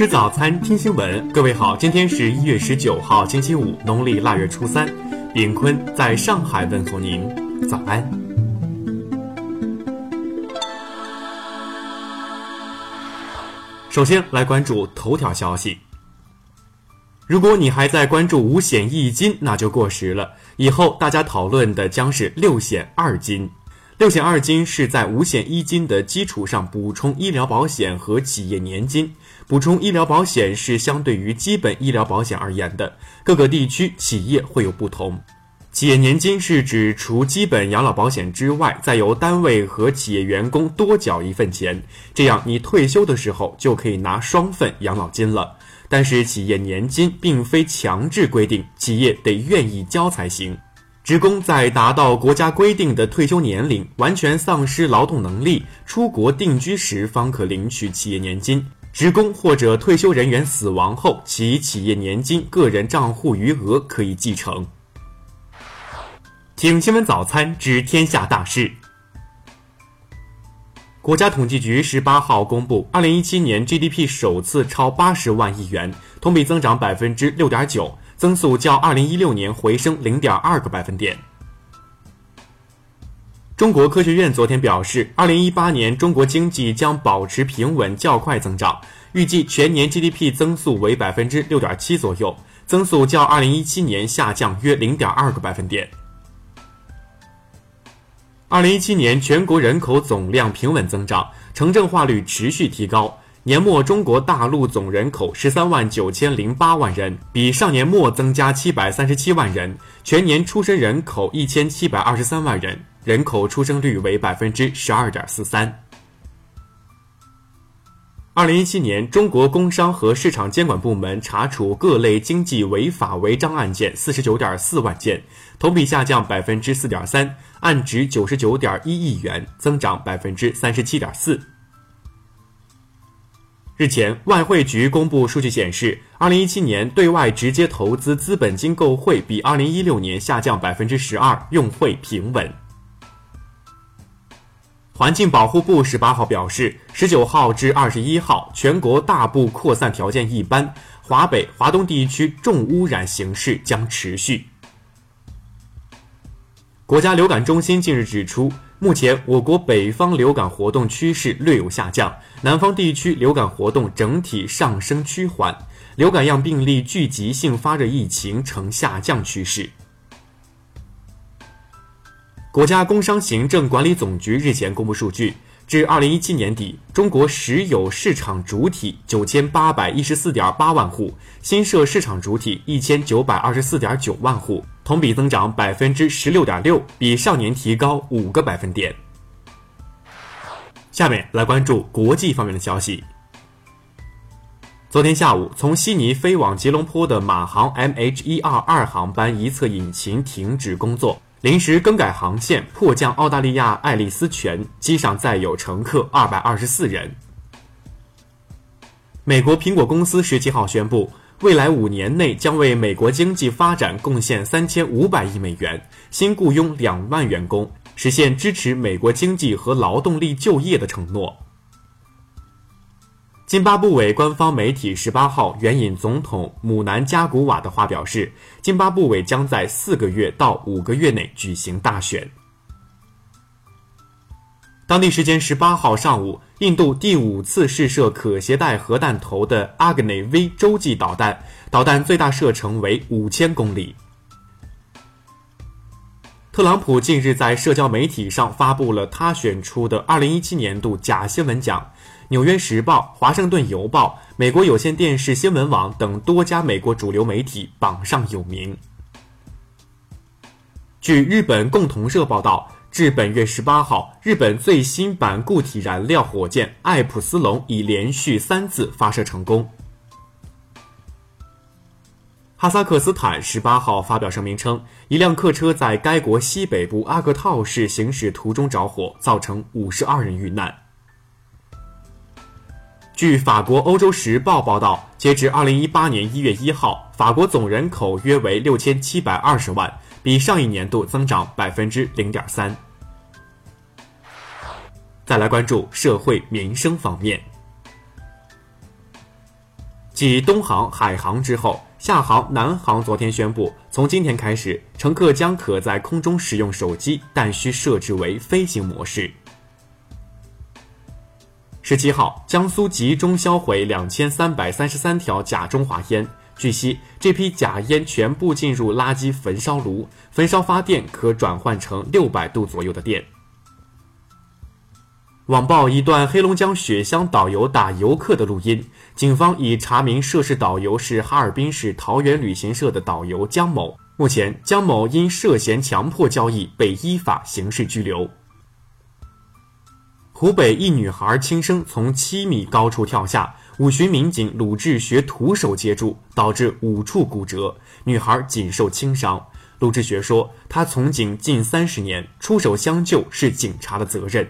吃早餐，听新闻。各位好，今天是一月十九号，星期五，农历腊月初三。炳坤在上海问候您，早安。首先来关注头条消息。如果你还在关注五险一金，那就过时了。以后大家讨论的将是六险二金。六险二金是在五险一金的基础上补充医疗保险和企业年金。补充医疗保险是相对于基本医疗保险而言的，各个地区企业会有不同。企业年金是指除基本养老保险之外，再由单位和企业员工多缴一份钱，这样你退休的时候就可以拿双份养老金了。但是企业年金并非强制规定企业得愿意交才行。职工在达到国家规定的退休年龄、完全丧失劳动能力、出国定居时，方可领取企业年金。职工或者退休人员死亡后，其企业年金个人账户余额可以继承。听新闻早餐知天下大事。国家统计局十八号公布，二零一七年 GDP 首次超八十万亿元，同比增长百分之六点九。增速较二零一六年回升零点二个百分点。中国科学院昨天表示，二零一八年中国经济将保持平稳较快增长，预计全年 GDP 增速为百分之六点七左右，增速较二零一七年下降约零点二个百分点。二零一七年全国人口总量平稳增长，城镇化率持续提高。年末，中国大陆总人口十三万九千零八万人，比上年末增加七百三十七万人。全年出生人口一千七百二十三万人，人口出生率为百分之十二点四三。二零一七年，中国工商和市场监管部门查处各类经济违法违章案件四十九点四万件，同比下降百分之四点三，案值九十九点一亿元，增长百分之三十七点四。日前，外汇局公布数据显示，二零一七年对外直接投资资本金购汇比二零一六年下降百分之十二，用汇平稳。环境保护部十八号表示，十九号至二十一号，全国大部扩散条件一般，华北、华东地区重污染形势将持续。国家流感中心近日指出。目前，我国北方流感活动趋势略有下降，南方地区流感活动整体上升趋缓，流感样病例聚集性发热疫情呈下降趋势。国家工商行政管理总局日前公布数据。至二零一七年底，中国实有市场主体九千八百一十四点八万户，新设市场主体一千九百二十四点九万户，同比增长百分之十六点六，比上年提高五个百分点。下面来关注国际方面的消息。昨天下午，从悉尼飞往吉隆坡的马航 MH 一二二航班一侧引擎停止工作。临时更改航线，迫降澳大利亚爱丽丝泉，机上载有乘客二百二十四人。美国苹果公司十七号宣布，未来五年内将为美国经济发展贡献三千五百亿美元，新雇佣两万员工，实现支持美国经济和劳动力就业的承诺。津巴布韦官方媒体十八号援引总统姆南加古瓦的话表示，津巴布韦将在四个月到五个月内举行大选。当地时间十八号上午，印度第五次试射可携带核弹头的阿格内 V 洲际导弹，导弹最大射程为五千公里。特朗普近日在社交媒体上发布了他选出的二零一七年度假新闻奖。《纽约时报》、《华盛顿邮报》、美国有线电视新闻网等多家美国主流媒体榜上有名。据日本共同社报道，至本月十八号，日本最新版固体燃料火箭“爱普斯龙”已连续三次发射成功。哈萨克斯坦十八号发表声明称，一辆客车在该国西北部阿格套市行驶途中着火，造成五十二人遇难。据法国《欧洲时报》报道，截至二零一八年一月一号，法国总人口约为六千七百二十万，比上一年度增长百分之零点三。再来关注社会民生方面，继东航、海航之后，厦航、南航昨天宣布，从今天开始，乘客将可在空中使用手机，但需设置为飞行模式。十七号，江苏集中销毁两千三百三十三条假中华烟。据悉，这批假烟全部进入垃圾焚烧炉，焚烧发电可转换成六百度左右的电。网曝一段黑龙江雪乡导游打游客的录音，警方已查明涉事导游是哈尔滨市桃源旅行社的导游江某。目前，江某因涉嫌强迫交易被依法刑事拘留。湖北一女孩轻生从七米高处跳下，五旬民警鲁智学徒手接住，导致五处骨折，女孩仅受轻伤。鲁智学说：“他从警近三十年，出手相救是警察的责任。”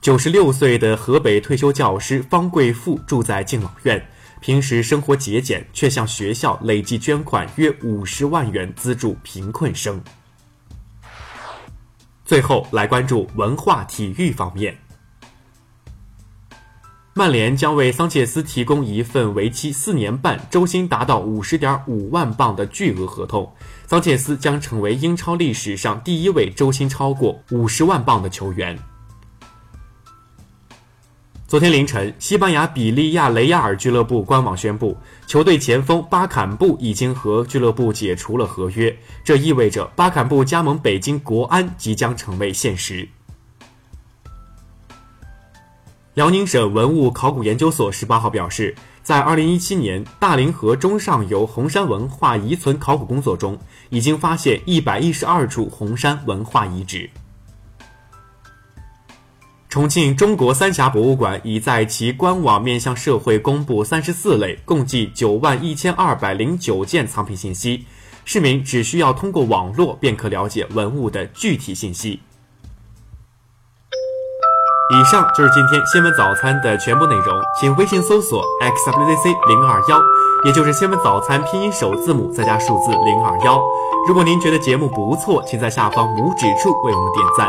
九十六岁的河北退休教师方贵富住在敬老院，平时生活节俭，却向学校累计捐款约五十万元资助贫困生。最后来关注文化体育方面，曼联将为桑切斯提供一份为期四年半、周薪达到五十点五万镑的巨额合同，桑切斯将成为英超历史上第一位周薪超过五十万镑的球员。昨天凌晨，西班牙比利亚雷亚尔俱乐部官网宣布，球队前锋巴坎布已经和俱乐部解除了合约，这意味着巴坎布加盟北京国安即将成为现实。辽宁省文物考古研究所十八号表示，在二零一七年大凌河中上游红山文化遗存考古工作中，已经发现一百一十二处红山文化遗址。重庆中国三峡博物馆已在其官网面向社会公布三十四类，共计九万一千二百零九件藏品信息，市民只需要通过网络便可了解文物的具体信息。以上就是今天新闻早餐的全部内容，请微信搜索 xwzc 零二幺，也就是新闻早餐拼音首字母再加数字零二幺。如果您觉得节目不错，请在下方拇指处为我们点赞。